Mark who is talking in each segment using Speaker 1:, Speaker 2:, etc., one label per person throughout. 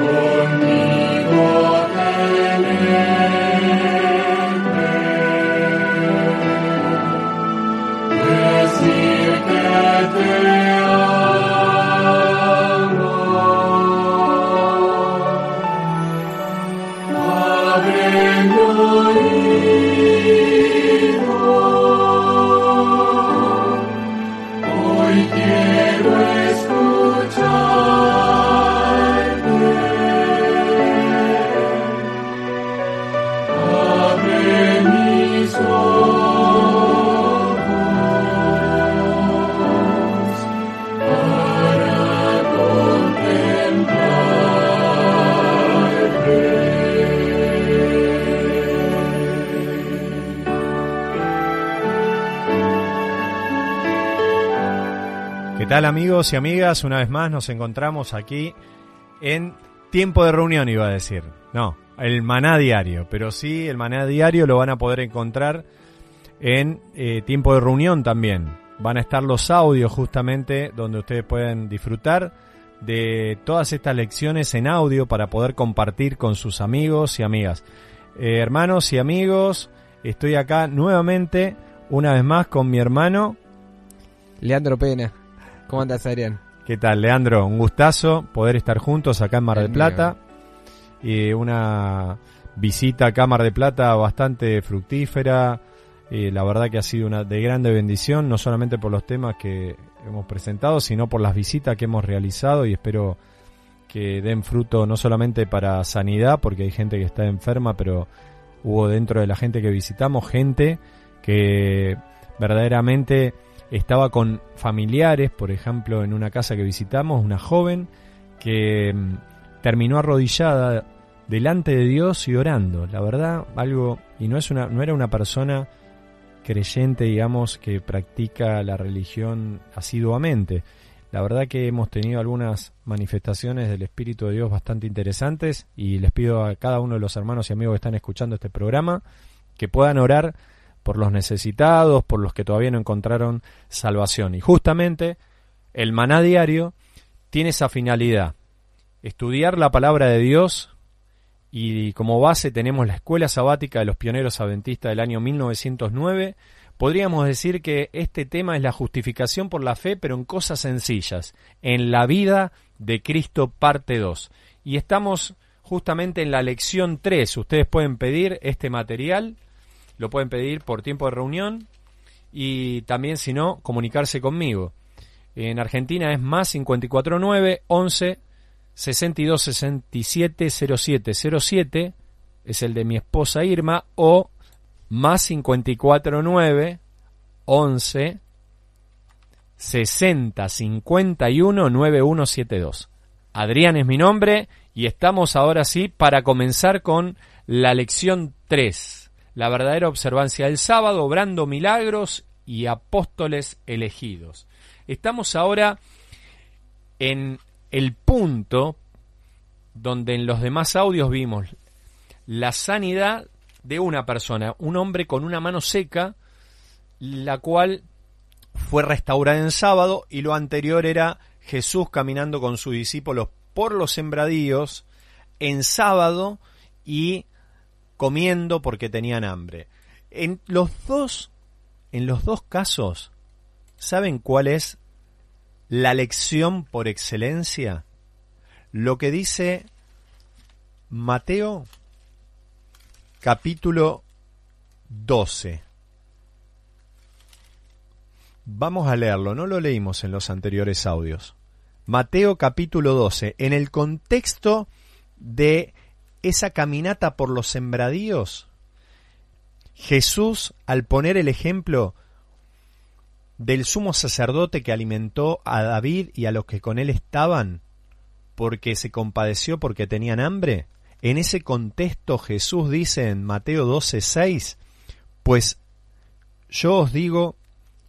Speaker 1: Lord. Amigos y amigas? Una vez más nos encontramos aquí en tiempo de reunión, iba a decir. No, el maná diario, pero sí, el maná diario lo van a poder encontrar en eh, tiempo de reunión también. Van a estar los audios justamente donde ustedes pueden disfrutar de todas estas lecciones en audio para poder compartir con sus amigos y amigas. Eh, hermanos y amigos, estoy acá nuevamente, una vez más, con mi hermano.
Speaker 2: Leandro Pena. ¿Cómo andas, Adrián?
Speaker 1: ¿Qué tal, Leandro? Un gustazo poder estar juntos acá en Mar del Plata. Y una visita acá a Mar del Plata bastante fructífera. Y la verdad que ha sido una de grande bendición, no solamente por los temas que hemos presentado, sino por las visitas que hemos realizado y espero que den fruto no solamente para sanidad, porque hay gente que está enferma, pero hubo dentro de la gente que visitamos gente que verdaderamente estaba con familiares, por ejemplo, en una casa que visitamos, una joven que mm, terminó arrodillada delante de Dios y orando. La verdad, algo y no es una no era una persona creyente, digamos, que practica la religión asiduamente. La verdad que hemos tenido algunas manifestaciones del Espíritu de Dios bastante interesantes y les pido a cada uno de los hermanos y amigos que están escuchando este programa que puedan orar por los necesitados, por los que todavía no encontraron salvación. Y justamente el maná diario tiene esa finalidad, estudiar la palabra de Dios y como base tenemos la escuela sabática de los pioneros adventistas del año 1909. Podríamos decir que este tema es la justificación por la fe, pero en cosas sencillas, en la vida de Cristo parte 2. Y estamos justamente en la lección 3. Ustedes pueden pedir este material lo pueden pedir por tiempo de reunión y también, si no, comunicarse conmigo. En Argentina es más 549 11 62 67 07 07, es el de mi esposa Irma, o más 549 11 60 51 9172. Adrián es mi nombre y estamos ahora sí para comenzar con la lección 3 la verdadera observancia del sábado, obrando milagros y apóstoles elegidos. Estamos ahora en el punto donde en los demás audios vimos la sanidad de una persona, un hombre con una mano seca, la cual fue restaurada en sábado y lo anterior era Jesús caminando con sus discípulos por los sembradíos en sábado y comiendo porque tenían hambre. En los dos, en los dos casos, ¿saben cuál es la lección por excelencia? Lo que dice Mateo capítulo 12. Vamos a leerlo, no lo leímos en los anteriores audios. Mateo capítulo 12, en el contexto de esa caminata por los sembradíos, Jesús, al poner el ejemplo del sumo sacerdote que alimentó a David y a los que con él estaban, porque se compadeció porque tenían hambre, en ese contexto Jesús dice en Mateo 12:6, pues yo os digo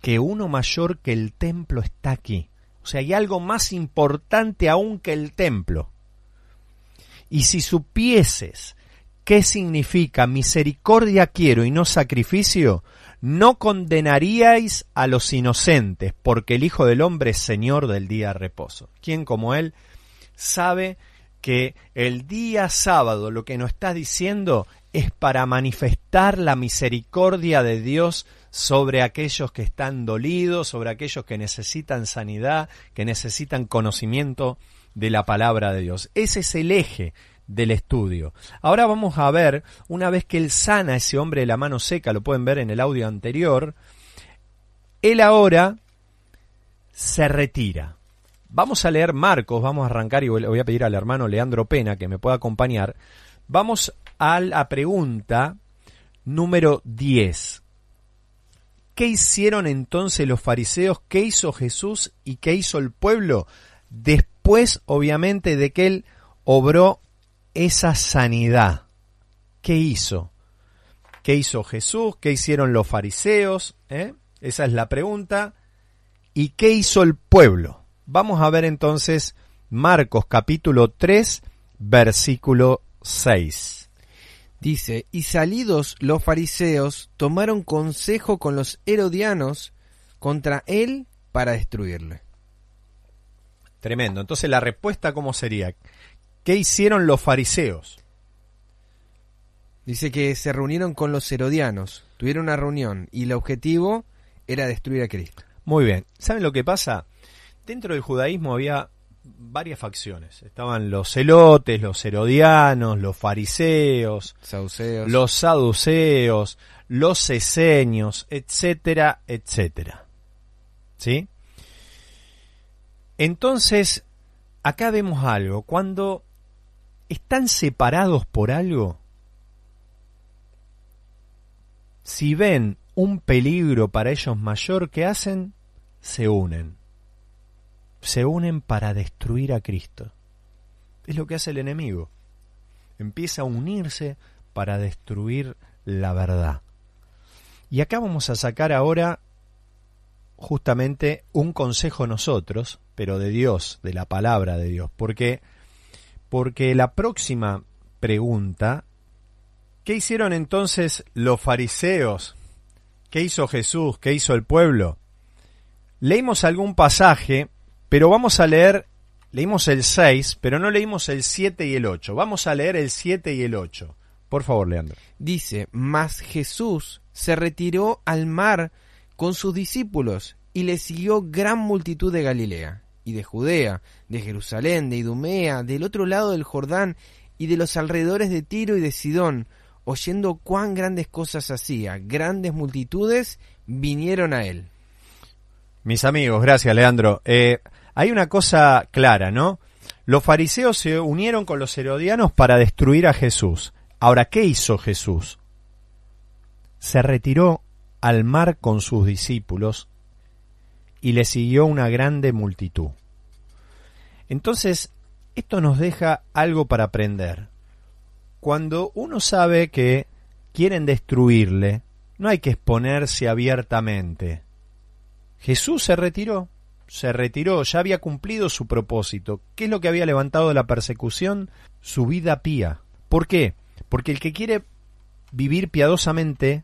Speaker 1: que uno mayor que el templo está aquí. O sea, hay algo más importante aún que el templo. Y si supieses qué significa misericordia quiero y no sacrificio, no condenaríais a los inocentes, porque el Hijo del Hombre es Señor del día de reposo. ¿Quién como Él sabe que el día sábado lo que nos está diciendo es para manifestar la misericordia de Dios sobre aquellos que están dolidos, sobre aquellos que necesitan sanidad, que necesitan conocimiento de la palabra de Dios. Ese es el eje del estudio. Ahora vamos a ver, una vez que él sana a ese hombre de la mano seca, lo pueden ver en el audio anterior, él ahora se retira. Vamos a leer Marcos, vamos a arrancar y voy a pedir al hermano Leandro Pena que me pueda acompañar. Vamos a la pregunta número 10. ¿Qué hicieron entonces los fariseos? ¿Qué hizo Jesús y qué hizo el pueblo? Después, obviamente, de que él obró esa sanidad. ¿Qué hizo? ¿Qué hizo Jesús? ¿Qué hicieron los fariseos? ¿Eh? Esa es la pregunta. ¿Y qué hizo el pueblo? Vamos a ver entonces Marcos capítulo 3, versículo 6.
Speaker 2: Dice, y salidos los fariseos tomaron consejo con los herodianos contra él para destruirle.
Speaker 1: Tremendo. Entonces la respuesta cómo sería? ¿Qué hicieron los fariseos?
Speaker 2: Dice que se reunieron con los herodianos, tuvieron una reunión y el objetivo era destruir a Cristo.
Speaker 1: Muy bien. ¿Saben lo que pasa? Dentro del judaísmo había varias facciones. Estaban los celotes, los herodianos, los fariseos, los saduceos, los esenios, etcétera, etcétera. ¿Sí? Entonces, acá vemos algo. Cuando están separados por algo, si ven un peligro para ellos mayor, ¿qué hacen? Se unen se unen para destruir a Cristo. Es lo que hace el enemigo. Empieza a unirse para destruir la verdad. Y acá vamos a sacar ahora justamente un consejo nosotros, pero de Dios, de la palabra de Dios, porque porque la próxima pregunta, ¿qué hicieron entonces los fariseos? ¿Qué hizo Jesús? ¿Qué hizo el pueblo? Leímos algún pasaje pero vamos a leer, leímos el 6, pero no leímos el 7 y el 8. Vamos a leer el 7 y el 8. Por favor, Leandro.
Speaker 2: Dice, mas Jesús se retiró al mar con sus discípulos y le siguió gran multitud de Galilea y de Judea, de Jerusalén, de Idumea, del otro lado del Jordán y de los alrededores de Tiro y de Sidón, oyendo cuán grandes cosas hacía, grandes multitudes vinieron a él.
Speaker 1: Mis amigos, gracias Leandro. Eh, hay una cosa clara, ¿no? Los fariseos se unieron con los herodianos para destruir a Jesús. Ahora, ¿qué hizo Jesús? Se retiró al mar con sus discípulos y le siguió una grande multitud. Entonces, esto nos deja algo para aprender. Cuando uno sabe que quieren destruirle, no hay que exponerse abiertamente. Jesús se retiró se retiró, ya había cumplido su propósito. ¿Qué es lo que había levantado la persecución? Su vida pía. ¿Por qué? Porque el que quiere vivir piadosamente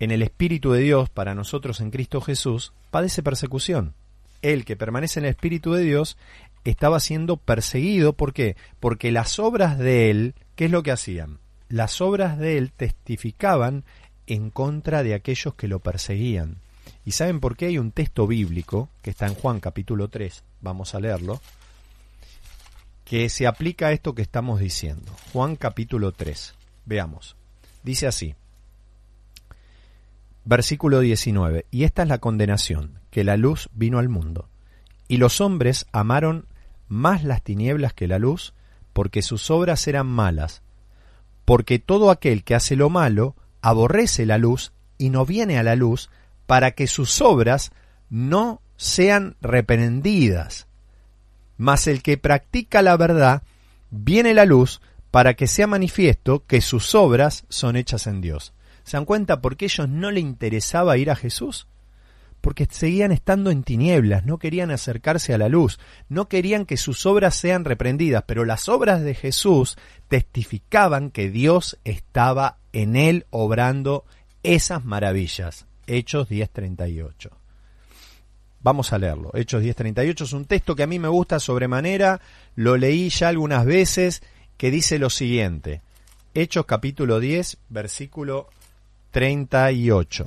Speaker 1: en el Espíritu de Dios para nosotros en Cristo Jesús, padece persecución. El que permanece en el Espíritu de Dios estaba siendo perseguido. ¿Por qué? Porque las obras de él, ¿qué es lo que hacían? Las obras de él testificaban en contra de aquellos que lo perseguían. ¿Y saben por qué hay un texto bíblico que está en Juan capítulo 3? Vamos a leerlo. Que se aplica a esto que estamos diciendo. Juan capítulo 3. Veamos. Dice así. Versículo 19. Y esta es la condenación, que la luz vino al mundo. Y los hombres amaron más las tinieblas que la luz, porque sus obras eran malas. Porque todo aquel que hace lo malo aborrece la luz y no viene a la luz para que sus obras no sean reprendidas. Mas el que practica la verdad viene la luz para que sea manifiesto que sus obras son hechas en Dios. ¿Se dan cuenta por qué ellos no le interesaba ir a Jesús? Porque seguían estando en tinieblas, no querían acercarse a la luz, no querían que sus obras sean reprendidas, pero las obras de Jesús testificaban que Dios estaba en él obrando esas maravillas. Hechos 10:38. Vamos a leerlo. Hechos 10:38 es un texto que a mí me gusta sobremanera, lo leí ya algunas veces, que dice lo siguiente. Hechos capítulo 10, versículo 38.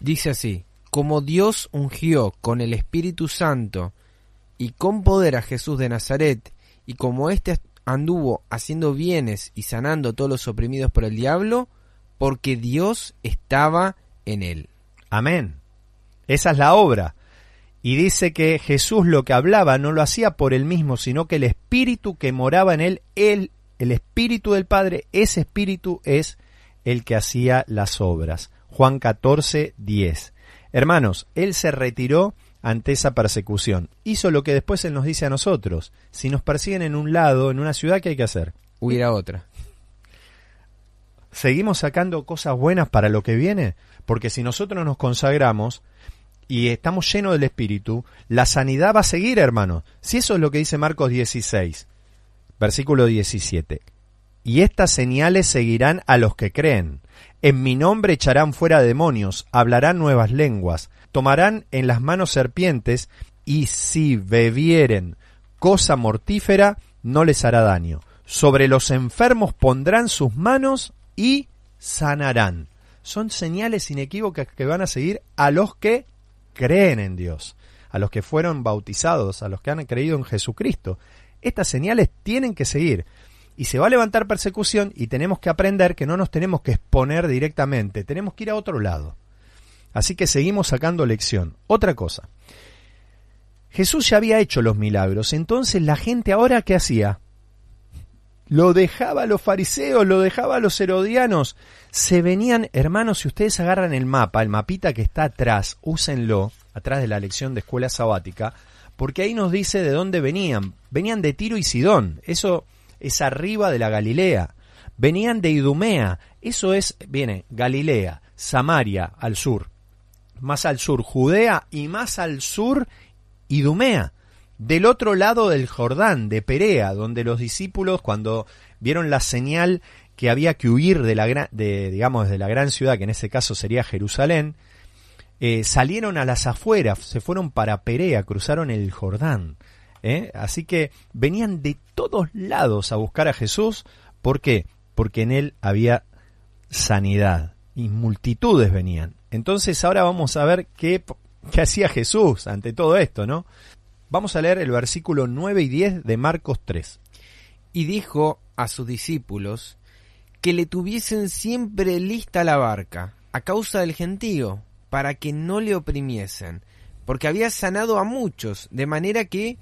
Speaker 2: Dice así, como Dios ungió con el Espíritu Santo y con poder a Jesús de Nazaret, y como éste anduvo haciendo bienes y sanando a todos los oprimidos por el diablo, porque Dios estaba en él.
Speaker 1: Amén. Esa es la obra. Y dice que Jesús lo que hablaba no lo hacía por él mismo, sino que el espíritu que moraba en él, él, el espíritu del Padre, ese espíritu es el que hacía las obras. Juan 14, 10. Hermanos, él se retiró ante esa persecución. Hizo lo que después él nos dice a nosotros. Si nos persiguen en un lado, en una ciudad, ¿qué hay que hacer?
Speaker 2: Huir a otra.
Speaker 1: ¿Seguimos sacando cosas buenas para lo que viene? Porque si nosotros nos consagramos y estamos llenos del Espíritu, la sanidad va a seguir, hermano. Si eso es lo que dice Marcos 16, versículo 17. Y estas señales seguirán a los que creen. En mi nombre echarán fuera demonios, hablarán nuevas lenguas, tomarán en las manos serpientes, y si bebieren cosa mortífera, no les hará daño. Sobre los enfermos pondrán sus manos y sanarán. Son señales inequívocas que van a seguir a los que creen en Dios, a los que fueron bautizados, a los que han creído en Jesucristo. Estas señales tienen que seguir. Y se va a levantar persecución y tenemos que aprender que no nos tenemos que exponer directamente, tenemos que ir a otro lado. Así que seguimos sacando lección. Otra cosa. Jesús ya había hecho los milagros, entonces la gente ahora ¿qué hacía? Lo dejaba a los fariseos, lo dejaba a los herodianos. Se venían, hermanos, si ustedes agarran el mapa, el mapita que está atrás, úsenlo, atrás de la lección de escuela sabática, porque ahí nos dice de dónde venían. Venían de Tiro y Sidón, eso es arriba de la Galilea. Venían de Idumea, eso es, viene, Galilea, Samaria, al sur. Más al sur, Judea, y más al sur, Idumea del otro lado del Jordán, de Perea, donde los discípulos, cuando vieron la señal que había que huir de la gran, de, digamos, de la gran ciudad, que en ese caso sería Jerusalén, eh, salieron a las afueras, se fueron para Perea, cruzaron el Jordán. ¿Eh? Así que venían de todos lados a buscar a Jesús. ¿Por qué? Porque en él había sanidad y multitudes venían. Entonces ahora vamos a ver qué, qué hacía Jesús ante todo esto, ¿no? Vamos a leer el versículo 9 y 10 de Marcos 3.
Speaker 2: Y dijo a sus discípulos que le tuviesen siempre lista la barca a causa del gentío, para que no le oprimiesen, porque había sanado a muchos, de manera que,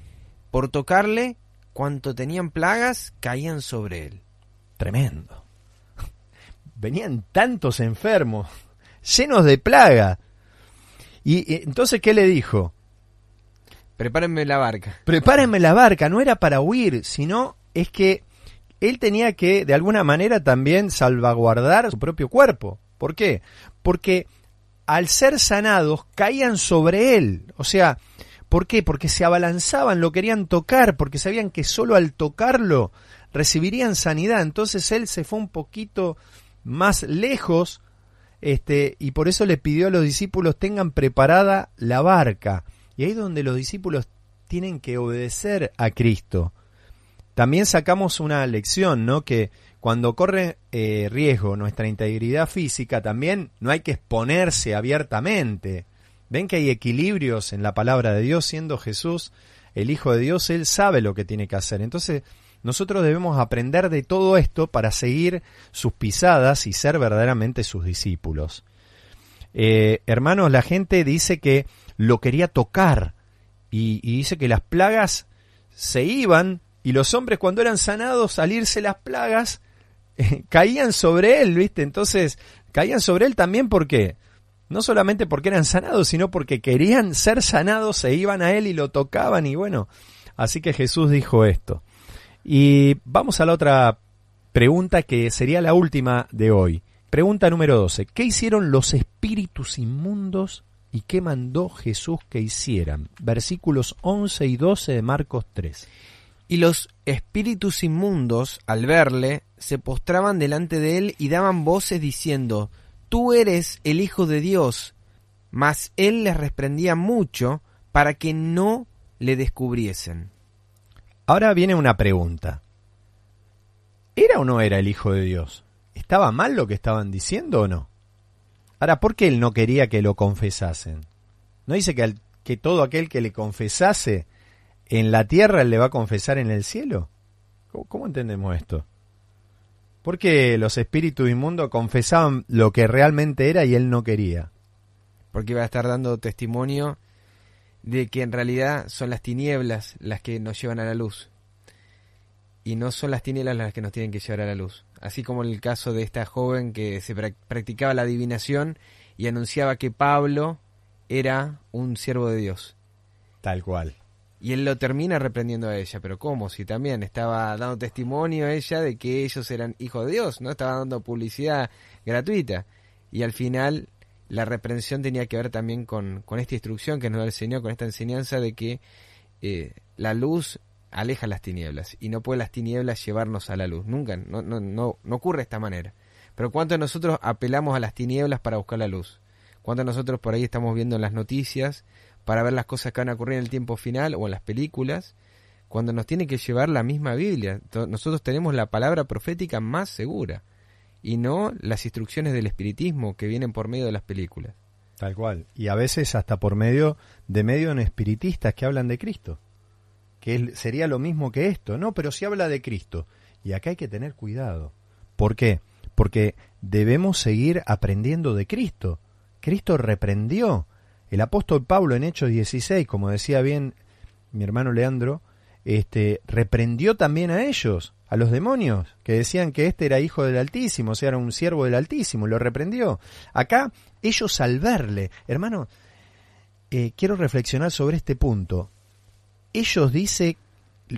Speaker 2: por tocarle, cuanto tenían plagas, caían sobre él.
Speaker 1: Tremendo. Venían tantos enfermos, llenos de plaga. Y entonces, ¿qué le dijo?
Speaker 2: Prepárenme la barca.
Speaker 1: Prepárenme la barca, no era para huir, sino es que él tenía que, de alguna manera, también salvaguardar su propio cuerpo. ¿Por qué? Porque al ser sanados caían sobre él. O sea, ¿por qué? Porque se abalanzaban, lo querían tocar, porque sabían que solo al tocarlo recibirían sanidad. Entonces él se fue un poquito más lejos este, y por eso le pidió a los discípulos tengan preparada la barca. Y ahí es donde los discípulos tienen que obedecer a Cristo. También sacamos una lección, ¿no? Que cuando corre eh, riesgo nuestra integridad física, también no hay que exponerse abiertamente. Ven que hay equilibrios en la palabra de Dios, siendo Jesús el Hijo de Dios, Él sabe lo que tiene que hacer. Entonces, nosotros debemos aprender de todo esto para seguir sus pisadas y ser verdaderamente sus discípulos. Eh, hermanos, la gente dice que lo quería tocar y, dice que las plagas se iban Y los hombres cuando eran sanados, al irse las plagas, caían sobre él, ¿viste? Entonces, caían sobre él también porque, no solamente porque eran sanados, sino porque querían ser sanados, se iban a él y lo tocaban y bueno, así que Jesús dijo esto. Y vamos a la otra pregunta que sería la última de hoy. Pregunta número 12. ¿Qué hicieron los espíritus inmundos y qué mandó Jesús que hicieran? Versículos 11 y 12 de Marcos 3.
Speaker 2: Y los espíritus inmundos, al verle, se postraban delante de él y daban voces diciendo, Tú eres el Hijo de Dios. Mas él les reprendía mucho para que no le descubriesen.
Speaker 1: Ahora viene una pregunta. ¿Era o no era el Hijo de Dios? ¿Estaba mal lo que estaban diciendo o no? Ahora, ¿por qué él no quería que lo confesasen? ¿No dice que, que todo aquel que le confesase en la tierra le va a confesar en el cielo? ¿Cómo, entendemos esto? Porque los espíritus inmundos confesaban lo que realmente era y él no quería.
Speaker 2: Porque iba a estar dando testimonio de que en realidad son las tinieblas las que nos llevan a la luz. Y no son las tinieblas las que nos tienen que llevar a la luz. Así como en el caso de esta joven que se practicaba la adivinación y anunciaba que Pablo era un siervo de Dios.
Speaker 1: Tal cual.
Speaker 2: Y él lo termina reprendiendo a ella, pero ¿cómo? Si también estaba dando testimonio a ella de que ellos eran hijos de Dios, ¿no? Estaba dando publicidad gratuita. Y al final la reprensión tenía que ver también con, con esta instrucción que nos da el Señor, con esta enseñanza de que eh, la luz aleja las tinieblas y no puede las tinieblas llevarnos a la luz. Nunca, no, no, no, no ocurre de esta manera. Pero ¿cuánto nosotros apelamos a las tinieblas para buscar la luz? ¿Cuánto nosotros por ahí estamos viendo en las noticias para ver las cosas que van a ocurrir en el tiempo final o en las películas, cuando nos tiene que llevar la misma Biblia. Nosotros tenemos la palabra profética más segura y no las instrucciones del espiritismo que vienen por medio de las películas.
Speaker 1: Tal cual. Y a veces hasta por medio de medio en espiritistas que hablan de Cristo. Que sería lo mismo que esto. No, pero si habla de Cristo. Y acá hay que tener cuidado. ¿Por qué? Porque debemos seguir aprendiendo de Cristo. Cristo reprendió el apóstol Pablo en Hechos 16, como decía bien mi hermano Leandro, este, reprendió también a ellos, a los demonios, que decían que este era hijo del Altísimo, o sea, era un siervo del Altísimo, lo reprendió. Acá, ellos al verle, hermano, eh, quiero reflexionar sobre este punto. Ellos dicen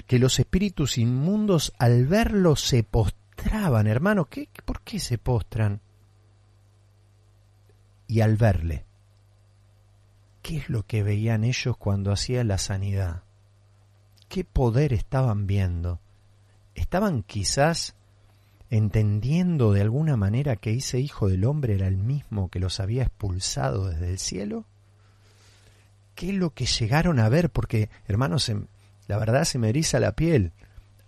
Speaker 1: que los espíritus inmundos al verlo se postraban, hermano. ¿Qué, ¿Por qué se postran? Y al verle. ¿Qué es lo que veían ellos cuando hacía la sanidad? ¿Qué poder estaban viendo? ¿Estaban quizás entendiendo de alguna manera que ese Hijo del Hombre era el mismo que los había expulsado desde el cielo? ¿Qué es lo que llegaron a ver? Porque, hermanos, la verdad se me eriza la piel.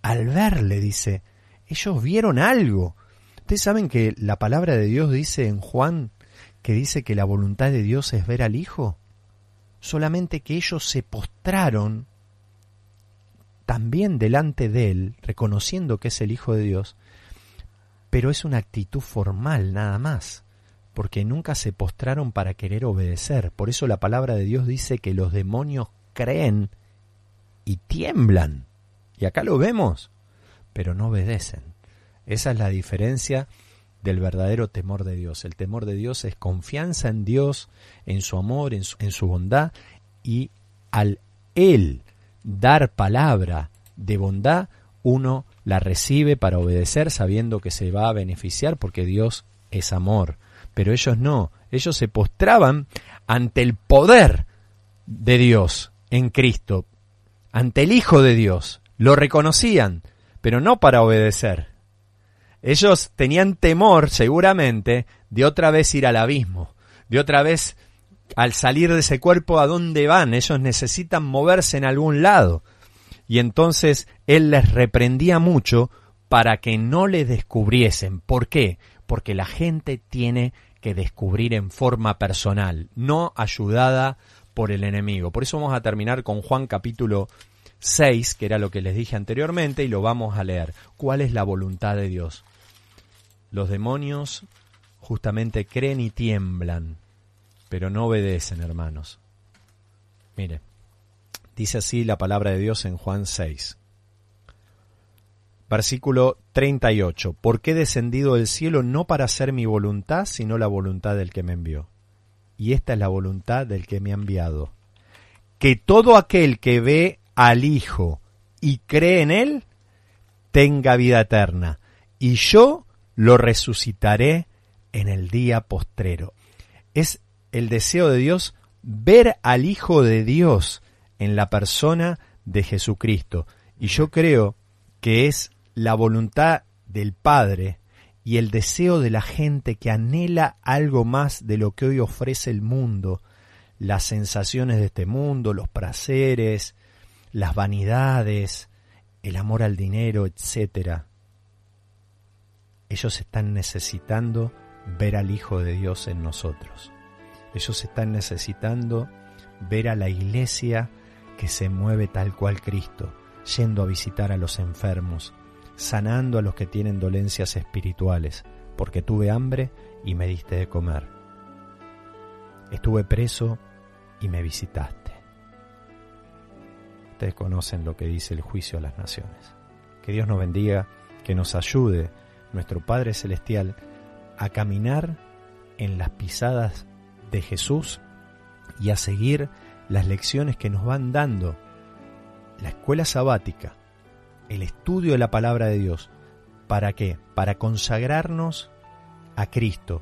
Speaker 1: Al verle, dice, ellos vieron algo. Ustedes saben que la palabra de Dios dice en Juan que dice que la voluntad de Dios es ver al Hijo solamente que ellos se postraron también delante de él, reconociendo que es el Hijo de Dios, pero es una actitud formal nada más, porque nunca se postraron para querer obedecer. Por eso la palabra de Dios dice que los demonios creen y tiemblan. Y acá lo vemos, pero no obedecen. Esa es la diferencia del verdadero temor de Dios. El temor de Dios es confianza en Dios, en su amor, en su, bondad, y al Él dar palabra de bondad, uno la recibe para obedecer sabiendo que se va a beneficiar porque Dios es amor. Pero ellos no, ellos se postraban ante el poder de Dios en Cristo, ante el Hijo de Dios, lo reconocían, pero no para obedecer, ellos tenían temor, seguramente, de otra vez ir al abismo, de otra vez al salir de ese cuerpo a dónde van. Ellos necesitan moverse en algún lado. Y entonces él les reprendía mucho para que no le descubriesen. ¿Por qué? Porque la gente tiene que descubrir en forma personal, no ayudada por el enemigo. Por eso vamos a terminar con Juan capítulo 6, que era lo que les dije anteriormente, y lo vamos a leer. ¿Cuál es la voluntad de Dios? Los demonios justamente creen y tiemblan, pero no obedecen, hermanos. Mire, dice así la palabra de Dios en Juan 6. Versículo 38. Porque he descendido del cielo no para hacer mi voluntad, sino la voluntad del que me envió. Y esta es la voluntad del que me ha enviado. Que todo aquel que ve al Hijo y cree en Él, tenga vida eterna. Y yo lo resucitaré en el día postrero. Es el deseo de Dios ver al Hijo de Dios en la persona de Jesucristo. Y yo creo que es la voluntad del Padre y el deseo de la gente que anhela algo más de lo que hoy ofrece el mundo, las sensaciones de este mundo, los placeres, las vanidades, el amor al dinero, etc. Ellos están necesitando ver al Hijo de Dios en nosotros. Ellos están necesitando ver a la iglesia que se mueve tal cual Cristo, yendo a visitar a los enfermos, sanando a los que tienen dolencias espirituales, porque tuve hambre y me diste de comer. Estuve preso y me visitaste. Ustedes conocen lo que dice el juicio a las naciones. Que Dios nos bendiga, que nos ayude, nuestro Padre Celestial, a caminar en las pisadas de Jesús y a seguir las lecciones que nos van dando la escuela sabática, el estudio de la palabra de Dios. ¿Para qué? Para consagrarnos a Cristo,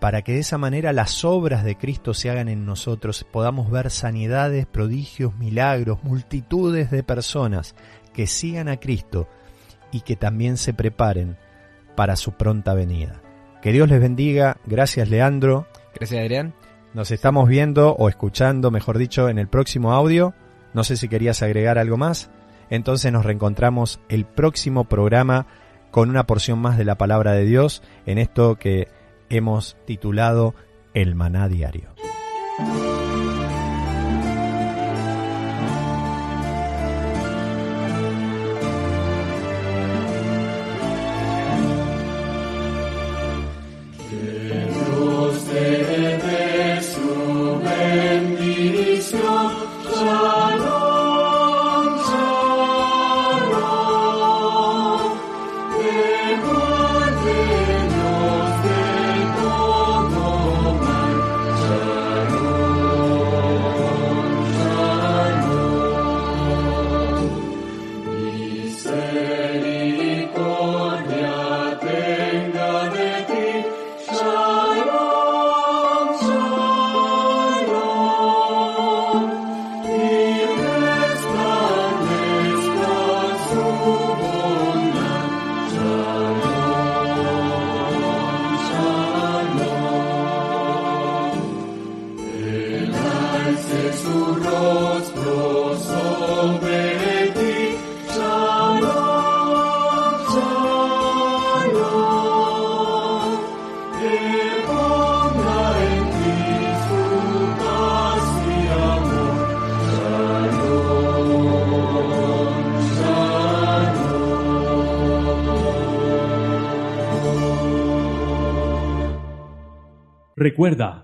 Speaker 1: para que de esa manera las obras de Cristo se hagan en nosotros, podamos ver sanidades, prodigios, milagros, multitudes de personas que sigan a Cristo y que también se preparen para su pronta venida. Que Dios les bendiga. Gracias Leandro.
Speaker 2: Gracias Adrián.
Speaker 1: Nos estamos viendo o escuchando, mejor dicho, en el próximo audio. No sé si querías agregar algo más. Entonces nos reencontramos el próximo programa con una porción más de la palabra de Dios en esto que hemos titulado El Maná Diario.
Speaker 3: Recuerda,